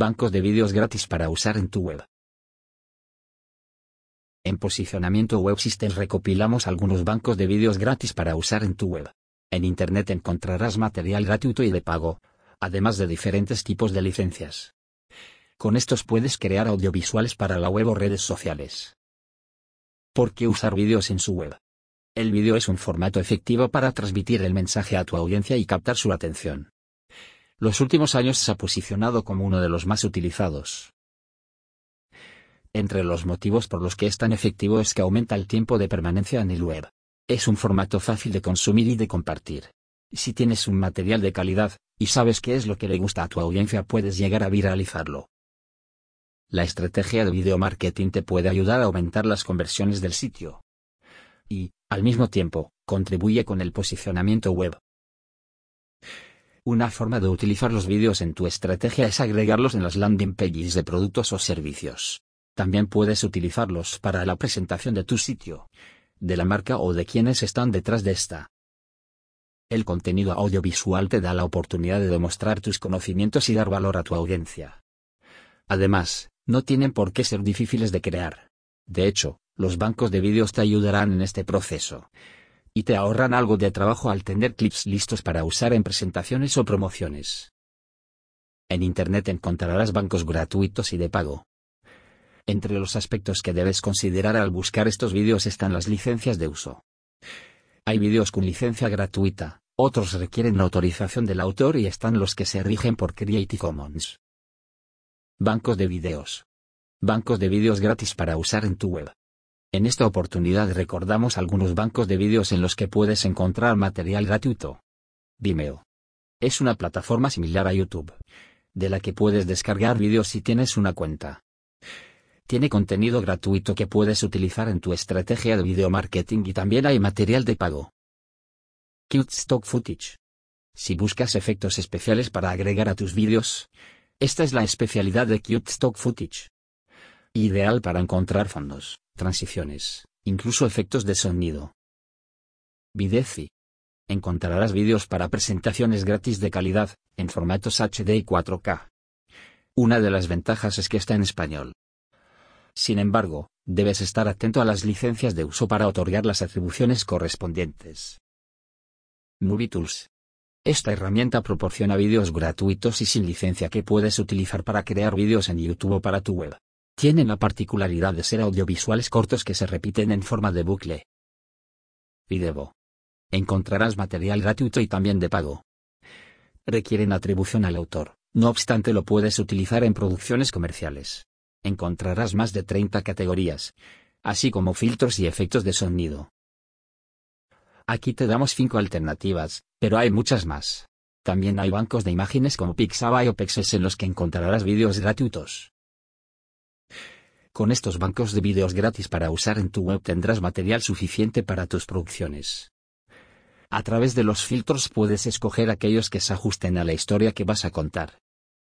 Bancos de vídeos gratis para usar en tu web. En Posicionamiento Web System recopilamos algunos bancos de vídeos gratis para usar en tu web. En Internet encontrarás material gratuito y de pago, además de diferentes tipos de licencias. Con estos puedes crear audiovisuales para la web o redes sociales. ¿Por qué usar vídeos en su web? El vídeo es un formato efectivo para transmitir el mensaje a tu audiencia y captar su atención. Los últimos años se ha posicionado como uno de los más utilizados. Entre los motivos por los que es tan efectivo es que aumenta el tiempo de permanencia en el web. Es un formato fácil de consumir y de compartir. Si tienes un material de calidad, y sabes qué es lo que le gusta a tu audiencia, puedes llegar a viralizarlo. La estrategia de video marketing te puede ayudar a aumentar las conversiones del sitio. Y, al mismo tiempo, contribuye con el posicionamiento web. Una forma de utilizar los vídeos en tu estrategia es agregarlos en las landing pages de productos o servicios. También puedes utilizarlos para la presentación de tu sitio de la marca o de quienes están detrás de esta. El contenido audiovisual te da la oportunidad de demostrar tus conocimientos y dar valor a tu audiencia. Además, no tienen por qué ser difíciles de crear. De hecho, los bancos de vídeos te ayudarán en este proceso. Y te ahorran algo de trabajo al tener clips listos para usar en presentaciones o promociones. En Internet encontrarás bancos gratuitos y de pago. Entre los aspectos que debes considerar al buscar estos vídeos están las licencias de uso. Hay vídeos con licencia gratuita, otros requieren la autorización del autor y están los que se rigen por Creative Commons. Bancos de vídeos. Bancos de vídeos gratis para usar en tu web. En esta oportunidad recordamos algunos bancos de vídeos en los que puedes encontrar material gratuito. Vimeo. Es una plataforma similar a YouTube, de la que puedes descargar vídeos si tienes una cuenta. Tiene contenido gratuito que puedes utilizar en tu estrategia de video marketing y también hay material de pago. Cute Stock Footage. Si buscas efectos especiales para agregar a tus vídeos, esta es la especialidad de Cute Stock Footage. Ideal para encontrar fondos, transiciones, incluso efectos de sonido. Videci. Encontrarás vídeos para presentaciones gratis de calidad, en formatos HD y 4K. Una de las ventajas es que está en español. Sin embargo, debes estar atento a las licencias de uso para otorgar las atribuciones correspondientes. MovieTools. Esta herramienta proporciona vídeos gratuitos y sin licencia que puedes utilizar para crear vídeos en YouTube o para tu web. Tienen la particularidad de ser audiovisuales cortos que se repiten en forma de bucle. Videvo. Encontrarás material gratuito y también de pago. Requieren atribución al autor, no obstante lo puedes utilizar en producciones comerciales encontrarás más de 30 categorías, así como filtros y efectos de sonido. Aquí te damos 5 alternativas, pero hay muchas más. También hay bancos de imágenes como Pixabay o Pexels en los que encontrarás vídeos gratuitos. Con estos bancos de vídeos gratis para usar en tu web tendrás material suficiente para tus producciones. A través de los filtros puedes escoger aquellos que se ajusten a la historia que vas a contar.